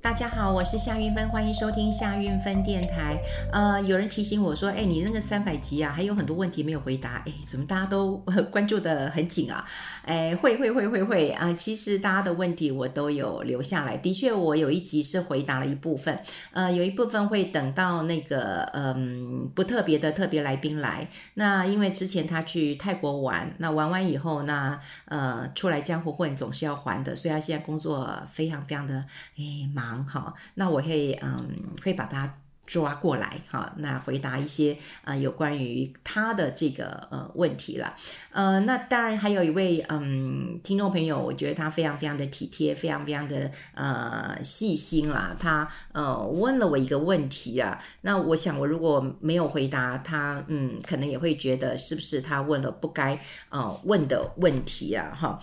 大家好，我是夏云芬，欢迎收听夏云芬电台。呃，有人提醒我说，哎，你那个三百集啊，还有很多问题没有回答，哎，怎么大家都关注的很紧啊？哎，会会会会会啊！其实大家的问题我都有留下来，的确，我有一集是回答了一部分，呃，有一部分会等到那个嗯不特别的特别来宾来。那因为之前他去泰国玩，那玩完以后，那呃出来江湖混总是要还的，所以他现在工作非常非常的哎忙。好，那我会嗯，会把它抓过来哈，那回答一些啊、有关于他的这个呃问题了，呃，那当然还有一位嗯听众朋友，我觉得他非常非常的体贴，非常非常的呃细心啦，他呃问了我一个问题啊，那我想我如果没有回答他，嗯，可能也会觉得是不是他问了不该呃问的问题啊，哈。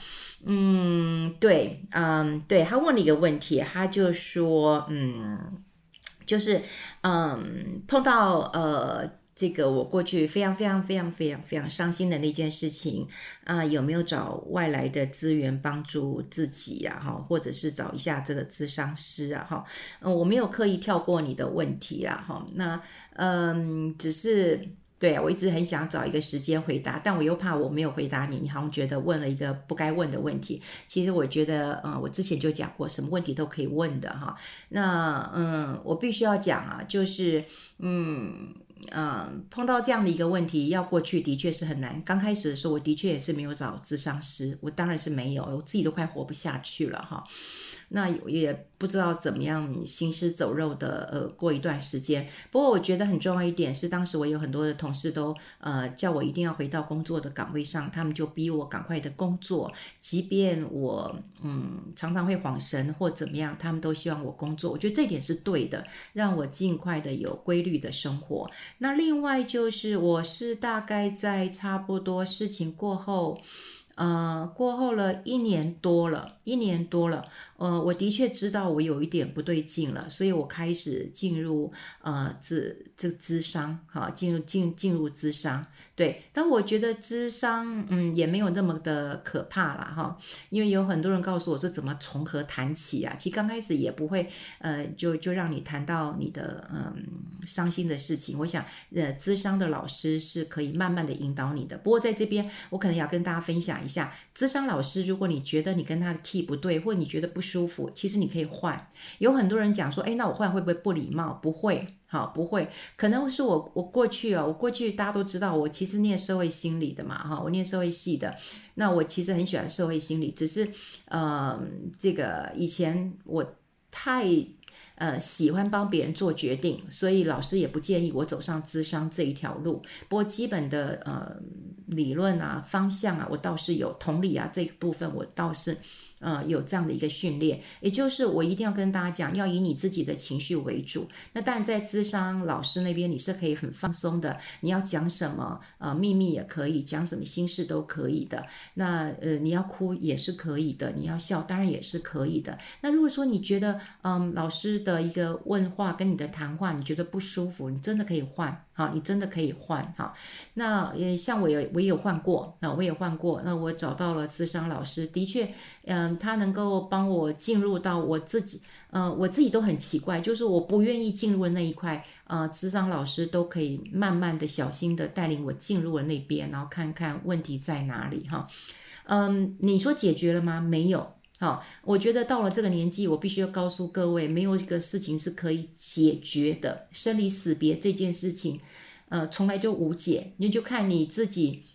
嗯，对，嗯，对，他问了一个问题，他就说，嗯，就是，嗯，碰到呃，这个我过去非常非常非常非常非常伤心的那件事情啊，有没有找外来的资源帮助自己呀？哈，或者是找一下这个咨商师啊？哈，嗯，我没有刻意跳过你的问题啊，哈，那，嗯，只是。对，我一直很想找一个时间回答，但我又怕我没有回答你，你好像觉得问了一个不该问的问题。其实我觉得，嗯，我之前就讲过，什么问题都可以问的哈。那，嗯，我必须要讲啊，就是，嗯，嗯，碰到这样的一个问题，要过去的确是很难。刚开始的时候，我的确也是没有找咨商师，我当然是没有，我自己都快活不下去了哈。那也不知道怎么样行尸走肉的呃过一段时间。不过我觉得很重要一点是，当时我有很多的同事都呃叫我一定要回到工作的岗位上，他们就逼我赶快的工作，即便我嗯常常会恍神或怎么样，他们都希望我工作。我觉得这点是对的，让我尽快的有规律的生活。那另外就是我是大概在差不多事情过后。呃，过后了一年多了，一年多了，呃，我的确知道我有一点不对劲了，所以我开始进入呃咨这智商，哈，进入进进入智商，对，但我觉得智商，嗯，也没有那么的可怕啦，哈，因为有很多人告诉我这怎么从何谈起啊？其实刚开始也不会，呃，就就让你谈到你的嗯伤心的事情。我想，呃，智商的老师是可以慢慢的引导你的。不过在这边，我可能要跟大家分享。一下，智商老师，如果你觉得你跟他的 key 不对，或你觉得不舒服，其实你可以换。有很多人讲说，哎，那我换会不会不礼貌？不会，好，不会。可能是我我过去啊，我过去大家都知道，我其实念社会心理的嘛，哈，我念社会系的。那我其实很喜欢社会心理，只是，呃，这个以前我太。呃，喜欢帮别人做决定，所以老师也不建议我走上智商这一条路。不过基本的呃理论啊、方向啊，我倒是有同理啊这一部分，我倒是。呃，有这样的一个训练，也就是我一定要跟大家讲，要以你自己的情绪为主。那但，在咨商老师那边，你是可以很放松的，你要讲什么，呃，秘密也可以，讲什么心事都可以的。那呃，你要哭也是可以的，你要笑当然也是可以的。那如果说你觉得，嗯，老师的一个问话跟你的谈话，你觉得不舒服，你真的可以换。好，你真的可以换哈。那也像我有，我也有换过，那我也换过。那我找到了咨商老师，的确，嗯，他能够帮我进入到我自己，嗯，我自己都很奇怪，就是我不愿意进入的那一块，呃，咨商老师都可以慢慢的、小心的带领我进入了那边，然后看看问题在哪里哈。嗯，你说解决了吗？没有。好，我觉得到了这个年纪，我必须要告诉各位，没有一个事情是可以解决的。生离死别这件事情，呃，从来就无解。你就看你自己，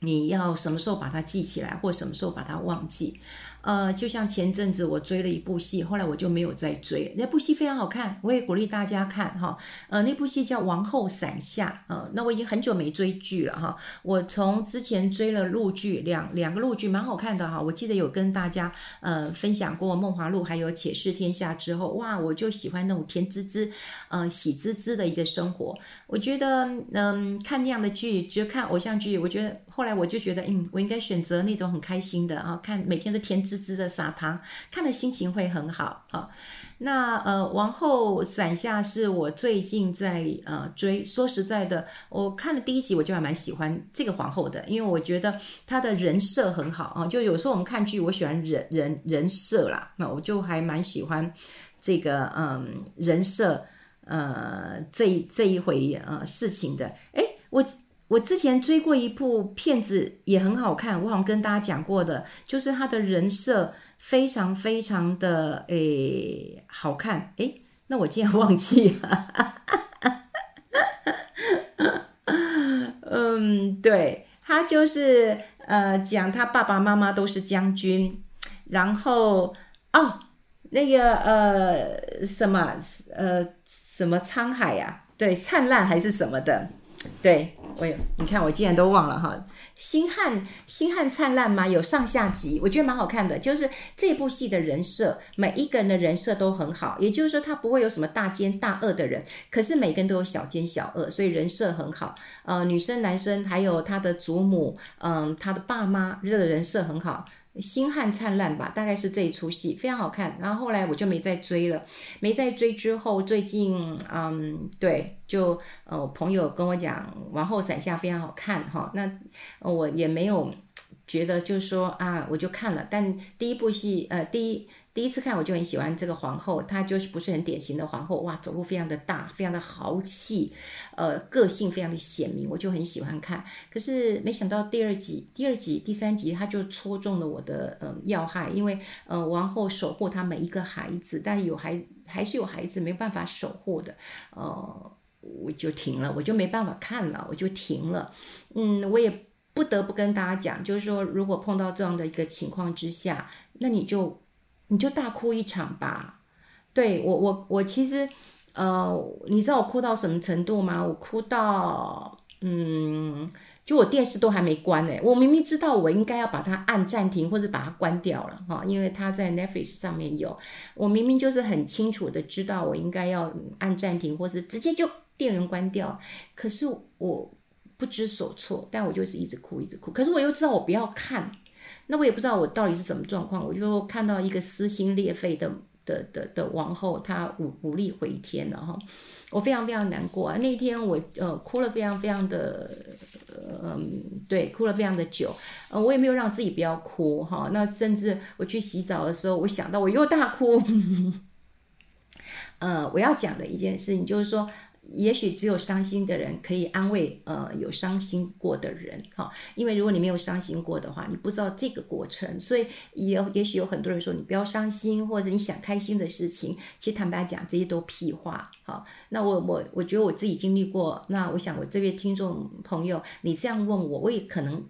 你要什么时候把它记起来，或什么时候把它忘记。呃，就像前阵子我追了一部戏，后来我就没有再追。那部戏非常好看，我也鼓励大家看哈。呃，那部戏叫《王后伞下》呃，那我已经很久没追剧了哈。我从之前追了陆剧，两两个陆剧蛮好看的哈。我记得有跟大家呃分享过《梦华录》还有《且试天下》之后，哇，我就喜欢那种甜滋滋、呃喜滋滋的一个生活。我觉得嗯、看那样的剧，就看偶像剧，我觉得后来我就觉得，嗯，我应该选择那种很开心的啊，看每天都甜滋滋的撒糖，看了心情会很好啊。那呃，王后伞下是我最近在呃追。说实在的，我看了第一集，我就还蛮喜欢这个皇后的，因为我觉得她的人设很好啊。就有时候我们看剧，我喜欢人人人设啦，那我就还蛮喜欢。这个嗯人设呃这这一回呃事情的。诶，我我之前追过一部片子也很好看，我好像跟大家讲过的，就是他的人设非常非常的诶好看。诶，那我竟然忘记了。嗯，对，他就是呃讲他爸爸妈妈都是将军，然后哦那个呃什么呃什么沧海呀、啊，对，灿烂还是什么的。对，我有，你看我竟然都忘了哈。星汉星汉灿烂吗？有上下集，我觉得蛮好看的。就是这部戏的人设，每一个人的人设都很好。也就是说，他不会有什么大奸大恶的人，可是每个人都有小奸小恶，所以人设很好。呃，女生、男生，还有他的祖母，嗯、他的爸妈，这个人设很好。星汉灿烂吧，大概是这一出戏，非常好看。然后后来我就没再追了，没再追之后，最近嗯，对，就呃朋友跟我讲《王后伞下》非常好看哈，那我也没有觉得就是说啊，我就看了。但第一部戏呃第一。第一次看我就很喜欢这个皇后，她就是不是很典型的皇后，哇，走路非常的大，非常的豪气，呃，个性非常的鲜明，我就很喜欢看。可是没想到第二集、第二集、第三集，她就戳中了我的呃要害，因为呃王后守护她每一个孩子，但有孩还是有孩子没办法守护的，呃，我就停了，我就没办法看了，我就停了。嗯，我也不得不跟大家讲，就是说，如果碰到这样的一个情况之下，那你就。你就大哭一场吧，对，我我我其实，呃，你知道我哭到什么程度吗？我哭到，嗯，就我电视都还没关呢。我明明知道我应该要把它按暂停或者把它关掉了哈，因为它在 Netflix 上面有，我明明就是很清楚的知道我应该要按暂停或者直接就电源关掉，可是我不知所措，但我就是一直哭一直哭，可是我又知道我不要看。那我也不知道我到底是什么状况，我就看到一个撕心裂肺的的的的王后，她无无力回天了哈，我非常非常难过啊。那天我呃哭了非常非常的，嗯、呃，对，哭了非常的久，呃，我也没有让自己不要哭哈。那甚至我去洗澡的时候，我想到我又大哭。呃，我要讲的一件事情就是说。也许只有伤心的人可以安慰，呃，有伤心过的人，哈，因为如果你没有伤心过的话，你不知道这个过程，所以也也许有很多人说你不要伤心，或者你想开心的事情，其实坦白讲，这些都屁话，好，那我我我觉得我自己经历过，那我想我这位听众朋友，你这样问我，我也可能。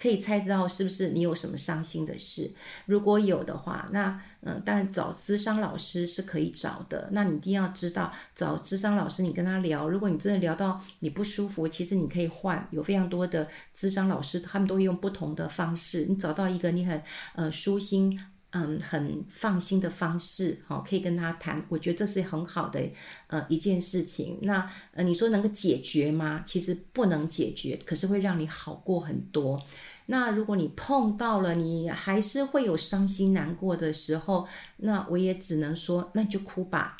可以猜到是不是你有什么伤心的事？如果有的话，那嗯，当然找咨商老师是可以找的。那你一定要知道，找咨商老师，你跟他聊。如果你真的聊到你不舒服，其实你可以换，有非常多的咨商老师，他们都用不同的方式。你找到一个你很呃舒心。嗯，很放心的方式，好，可以跟他谈，我觉得这是很好的呃一件事情。那呃，你说能够解决吗？其实不能解决，可是会让你好过很多。那如果你碰到了，你还是会有伤心难过的时候，那我也只能说，那就哭吧。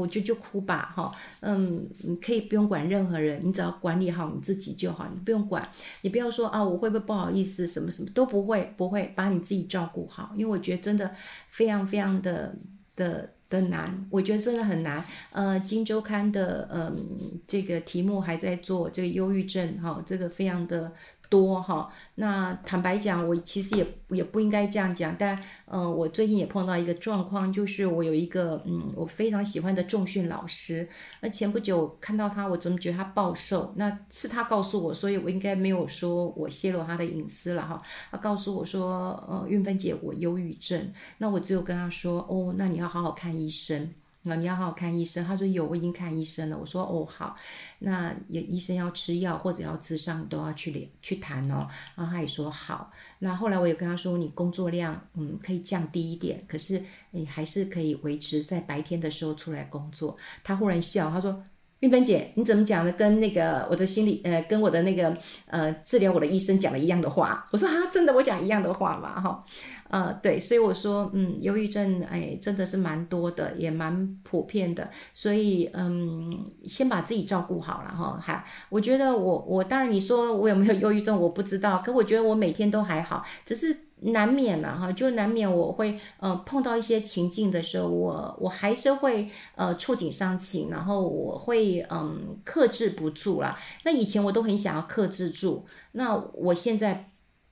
我就就哭吧，哈，嗯，你可以不用管任何人，你只要管理好你自己就好，你不用管，你不要说啊，我会不会不好意思，什么什么都不会，不会，把你自己照顾好，因为我觉得真的非常非常的的的难，我觉得真的很难。呃，《金周刊》的嗯这个题目还在做这个忧郁症，哈，这个非常的。多哈，那坦白讲，我其实也也不应该这样讲，但嗯、我最近也碰到一个状况，就是我有一个嗯，我非常喜欢的重训老师，那前不久看到他，我怎么觉得他暴瘦？那是他告诉我，所以我应该没有说我泄露他的隐私了哈。他告诉我说，呃，运芬姐，我忧郁症，那我只有跟他说，哦，那你要好好看医生。那你要好好看医生。他说有，我已经看医生了。我说哦好，那也医生要吃药或者要咨商都要去去谈哦。然后他也说好。那后来我也跟他说，你工作量嗯可以降低一点，可是你还是可以维持在白天的时候出来工作。他忽然笑，他说韵芬姐，你怎么讲的？跟那个我的心理呃跟我的那个呃治疗我的医生讲了一样的话。我说啊真的，我讲一样的话嘛哈。呃，对，所以我说，嗯，忧郁症，哎，真的是蛮多的，也蛮普遍的，所以，嗯，先把自己照顾好了哈。还，我觉得我我当然你说我有没有忧郁症，我不知道，可我觉得我每天都还好，只是难免了哈，就难免我会呃碰到一些情境的时候，我我还是会呃触景伤情，然后我会嗯克制不住啦。那以前我都很想要克制住，那我现在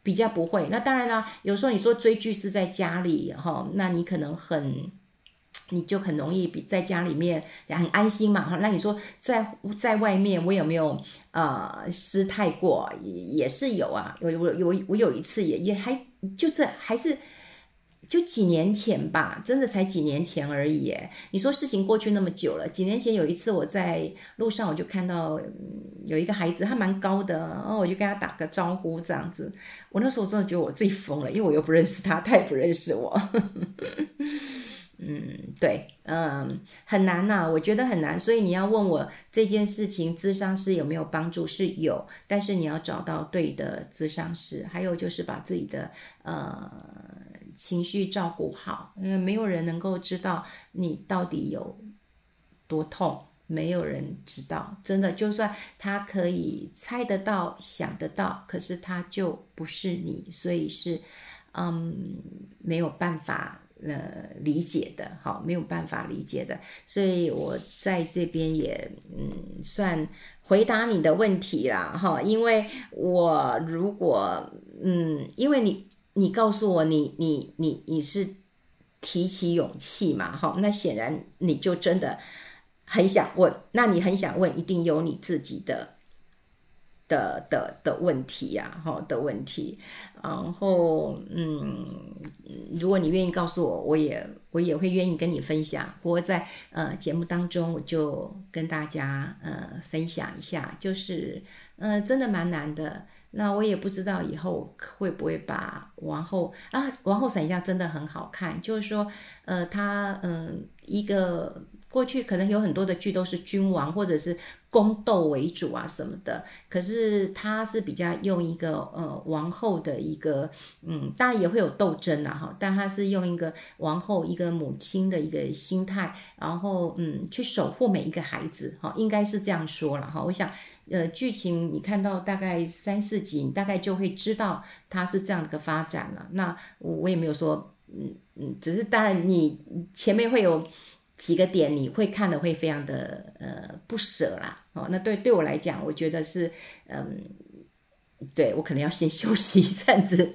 比较不会。那当然啦，有时候你说追剧是在家里哈，那你可能很。你就很容易比在家里面也很安心嘛哈。那你说在在外面我有没有啊失态过？也也是有啊。我我有我有一次也也还就这还是就几年前吧，真的才几年前而已。你说事情过去那么久了，几年前有一次我在路上我就看到有一个孩子，他蛮高的，然后我就跟他打个招呼这样子。我那时候真的觉得我自己疯了，因为我又不认识他，他也不认识我。嗯，对，嗯，很难呐、我觉得很难，所以你要问我这件事情，咨商师有没有帮助？是有，但是你要找到对的咨商师，还有就是把自己的呃情绪照顾好，因为没有人能够知道你到底有多痛，没有人知道，真的，就算他可以猜得到、想得到，可是他就不是你，所以是嗯没有办法。呃，理解的，好，没有办法理解的，所以我在这边也嗯，算回答你的问题啦，哈，因为我如果嗯，因为你你告诉我你你你你是提起勇气嘛，哈，那显然你就真的很想问，那你很想问，一定有你自己的。的的的问题呀、啊，哈的问题，然后嗯，如果你愿意告诉我，我也我也会愿意跟你分享。不过在呃节目当中，我就跟大家呃分享一下，就是呃真的蛮难的。那我也不知道以后会不会把王后啊王后伞下真的很好看，就是说呃他嗯、一个。过去可能有很多的剧都是君王或者是宫斗为主啊什么的，可是他是比较用一个呃王后的一个嗯，当然也会有斗争啊哈，但他是用一个王后一个母亲的一个心态，然后嗯去守护每一个孩子哈，应该是这样说了哈。我想呃剧情你看到大概三四集，你大概就会知道他是这样的一个发展了。那我也没有说嗯嗯，只是当然你前面会有。几个点你会看的会非常的呃不舍啦哦，那对对我来讲，我觉得是嗯，对我可能要先 休息一阵子，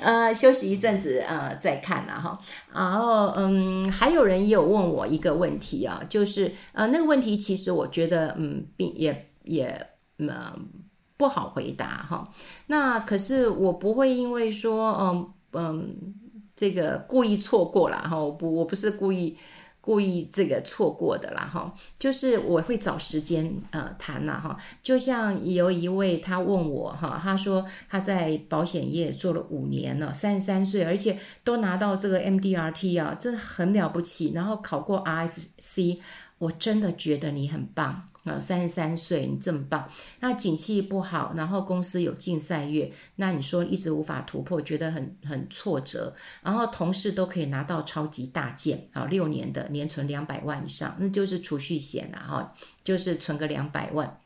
呃，休息一阵子呃再看啦哈。然后嗯，还有人也有问我一个问题啊，就是呃那个问题其实我觉得嗯并也也呃不好回答哈。那可是我不会因为说嗯嗯。这个故意错过了哈，我不我不是故意故意这个错过的啦哈，就是我会找时间呃谈了哈。就像有一位他问我哈，他说他在保险业做了五年了，三十三岁，而且都拿到这个 MDRT 啊，真的很了不起，然后考过 RFC。我真的觉得你很棒啊！三十三岁，你这么棒。那景气不好，然后公司有竞赛月，那你说一直无法突破，觉得很很挫折。然后同事都可以拿到超级大件啊，六年的年存两百万以上，那就是储蓄险啊，哈，就是存个两百万。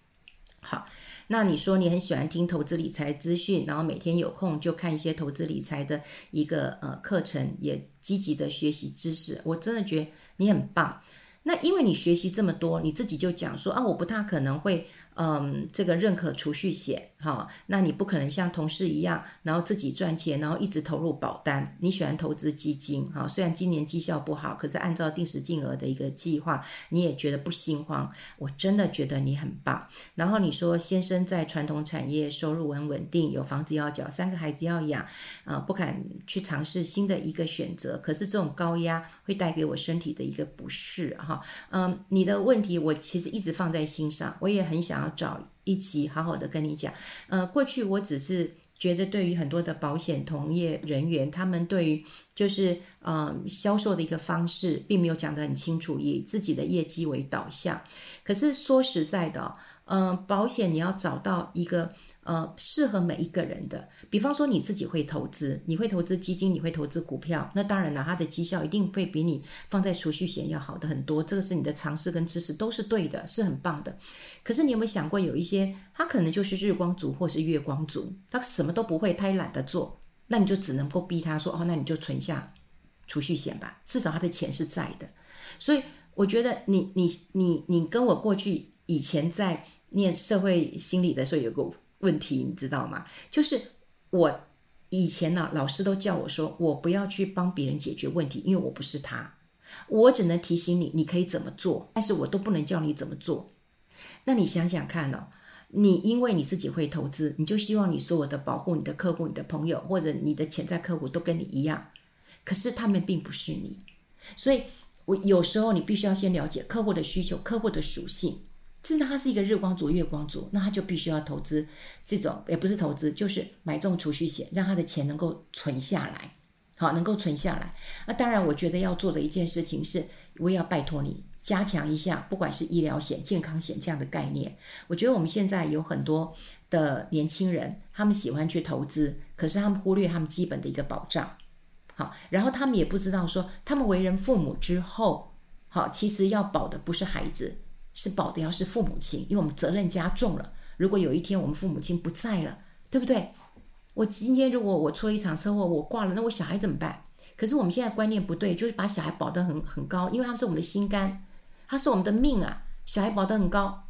好，那你说你很喜欢听投资理财资讯，然后每天有空就看一些投资理财的一个呃课程，也积极的学习知识。我真的觉得你很棒。那因为你学习这么多，你自己就讲说啊，我不大可能会。嗯，这个认可储蓄险，哈，那你不可能像同事一样，然后自己赚钱，然后一直投入保单。你喜欢投资基金，哈，虽然今年绩效不好，可是按照定时定额的一个计划，你也觉得不心慌。我真的觉得你很棒。然后你说先生在传统产业收入很稳定，有房子要缴，三个孩子要养，啊，不敢去尝试新的一个选择。可是这种高压会带给我身体的一个不适，哈，嗯，你的问题我其实一直放在心上，我也很想。要找一起好好的跟你讲，呃，过去我只是觉得对于很多的保险同业人员，他们对于就是嗯销售的一个方式，并没有讲得很清楚，以自己的业绩为导向。可是说实在的，嗯、保险你要找到一个呃，适合每一个人的。比方说你自己会投资，你会投资基金，你会投资股票，那当然了，它的绩效一定会比你放在储蓄险要好的很多。这个是你的常识跟知识都是对的，是很棒的。可是你有没有想过，有一些他可能就是日光族或是月光族，他什么都不会，他也懒得做，那你就只能够逼他说，哦，那你就存下储蓄险吧，至少他的钱是在的。所以我觉得你你你你跟我过去以前在念社会心理的时候有个。问题你知道吗？就是我以前呢、老师都叫我说，我不要去帮别人解决问题，因为我不是他，我只能提醒你，你可以怎么做，但是我都不能教你怎么做。那你想想看哦，你因为你自己会投资，你就希望你所有的保护你的客户、你的朋友或者你的潜在客户都跟你一样，可是他们并不是你，所以我有时候你必须要先了解客户的需求、客户的属性。真的，他是一个日光族、月光族，那他就必须要投资这种，也不是投资，就是买这种储蓄险，让他的钱能够存下来，好，能够存下来。那当然，我觉得要做的一件事情是，我也要拜托你加强一下，不管是医疗险、健康险这样的概念。我觉得我们现在有很多的年轻人，他们喜欢去投资，可是他们忽略他们基本的一个保障，好，然后他们也不知道说，他们为人父母之后，好，其实要保的不是孩子。是保的，要是父母亲，因为我们责任加重了。如果有一天我们父母亲不在了，对不对？我今天如果我出了一场车祸，我挂了，那我小孩怎么办？可是我们现在观念不对，就是把小孩保得很很高，因为他们是我们的心肝，他是我们的命啊。小孩保得很高，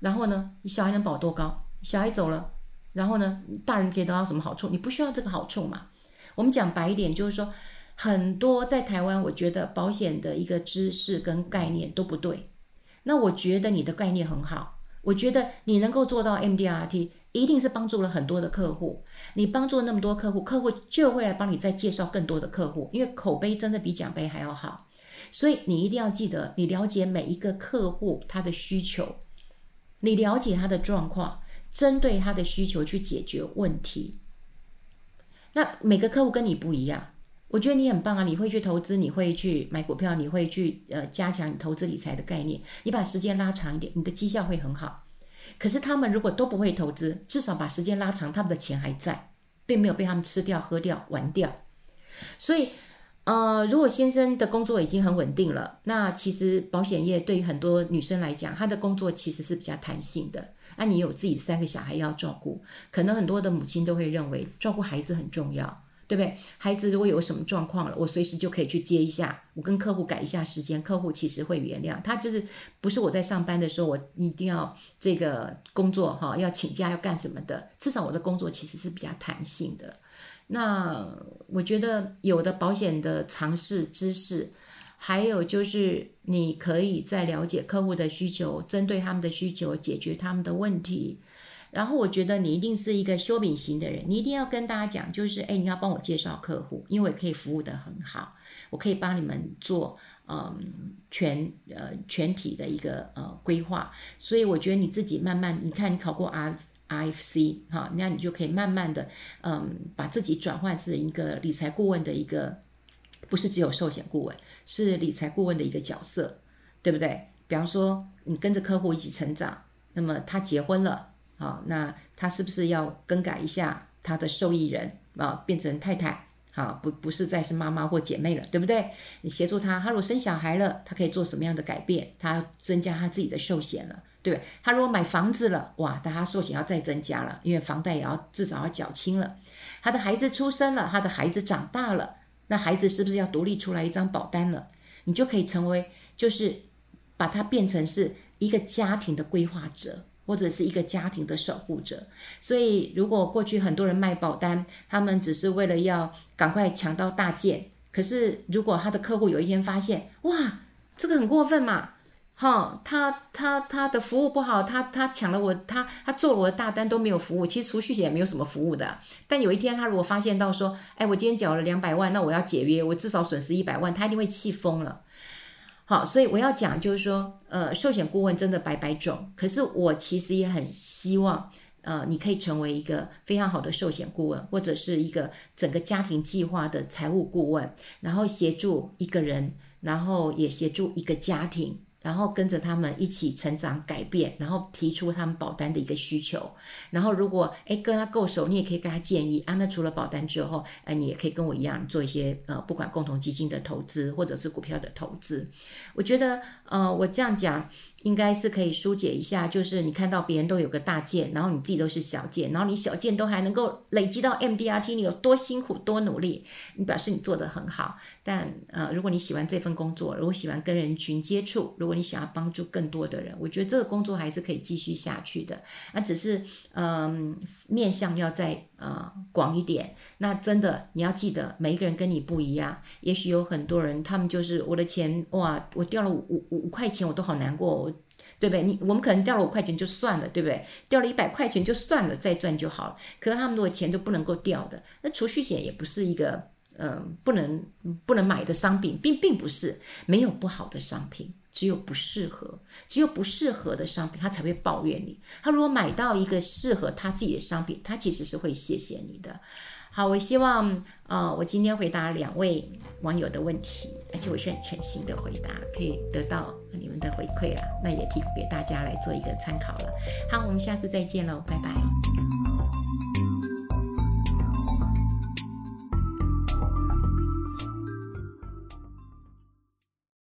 然后呢，小孩能保多高？小孩走了，然后呢，大人可以得到什么好处？你不需要这个好处嘛？我们讲白一点，就是说，很多在台湾，我觉得保险的一个知识跟概念都不对。那我觉得你的概念很好，我觉得你能够做到 MDRT，一定是帮助了很多的客户。你帮助了那么多客户，客户就会来帮你再介绍更多的客户，因为口碑真的比奖杯还要好。所以你一定要记得，你了解每一个客户他的需求，你了解他的状况，针对他的需求去解决问题。那每个客户跟你不一样。我觉得你很棒啊！你会去投资，你会去买股票，你会去呃加强你投资理财的概念。你把时间拉长一点，你的绩效会很好。可是他们如果都不会投资，至少把时间拉长，他们的钱还在，并没有被他们吃掉、喝掉、玩掉。所以，呃，如果先生的工作已经很稳定了，那其实保险业对于很多女生来讲，她的工作其实是比较弹性的。那你有自己三个小孩要照顾，可能很多的母亲都会认为照顾孩子很重要。对不对？孩子如果有什么状况了，我随时就可以去接一下，我跟客户改一下时间，客户其实会原谅他。就是不是我在上班的时候，我一定要这个工作哈，要请假要干什么的？至少我的工作其实是比较弹性的。那我觉得有的保险的常识知识，还有就是你可以在了解客户的需求，针对他们的需求解决他们的问题。然后我觉得你一定是一个修敏型的人，你一定要跟大家讲，就是哎，你要帮我介绍客户，因为我可以服务得很好，我可以帮你们做嗯全呃全体的一个呃规划。所以我觉得你自己慢慢，你看你考过 R RFC 哈，那你就可以慢慢的嗯把自己转换成一个理财顾问的一个，不是只有寿险顾问，是理财顾问的一个角色，对不对？比方说你跟着客户一起成长，那么他结婚了。好，那他是不是要更改一下他的受益人啊，变成太太？好，不不是再是妈妈或姐妹了，对不对？你协助他，他如果生小孩了，他可以做什么样的改变？他增加他自己的寿险了，对不对？他如果买房子了，哇，但他寿险要再增加了，因为房贷也要至少要缴清了。他的孩子出生了，他的孩子长大了，那孩子是不是要独立出来一张保单了？你就可以成为，就是把它变成是一个家庭的规划者。或者是一个家庭的守护者，所以如果过去很多人卖保单，他们只是为了要赶快抢到大件。可是如果他的客户有一天发现，哇，这个很过分嘛，哈，他他他的服务不好，他他抢了我，他他做了我的大单都没有服务，其实储蓄险也没有什么服务的。但有一天他如果发现到说，哎，我今天缴了两百万，那我要解约，我至少损失一百万，他一定会气疯了。好，所以我要讲就是说，呃，寿险顾问真的百百种，可是我其实也很希望，呃，你可以成为一个非常好的寿险顾问，或者是一个整个家庭计划的财务顾问，然后协助一个人，然后也协助一个家庭，然后跟着他们一起成长改变，然后提出他们保单的一个需求。然后如果诶跟他够熟，你也可以跟他建议啊。那除了保单之后，哎，你也可以跟我一样做一些呃，不管共同基金的投资或者是股票的投资。我觉得呃，我这样讲。应该是可以疏解一下，就是你看到别人都有个大件，然后你自己都是小件，然后你小件都还能够累积到 MDRT，你有多辛苦多努力，你表示你做得很好。但呃，如果你喜欢这份工作，如果喜欢跟人群接触，如果你想要帮助更多的人，我觉得这个工作还是可以继续下去的。那只是嗯、面向要再呃广一点。那真的你要记得，每一个人跟你不一样。也许有很多人，他们就是我的钱哇，我掉了五五五块钱，我都好难过。对不对？你我们可能掉了五块钱就算了，对不对？掉了一百块钱就算了，再赚就好了。可是他们如果钱都不能够掉的，那储蓄险也不是一个嗯、不能不能买的商品，并并不是没有不好的商品，只有不适合，只有不适合的商品，他才会抱怨你。他如果买到一个适合他自己的商品，他其实是会谢谢你的。好，我希望啊、呃，我今天回答两位网友的问题，而且我是很诚心的回答，可以得到你们的回馈啦，那也提供给大家来做一个参考了。好，我们下次再见喽，拜拜。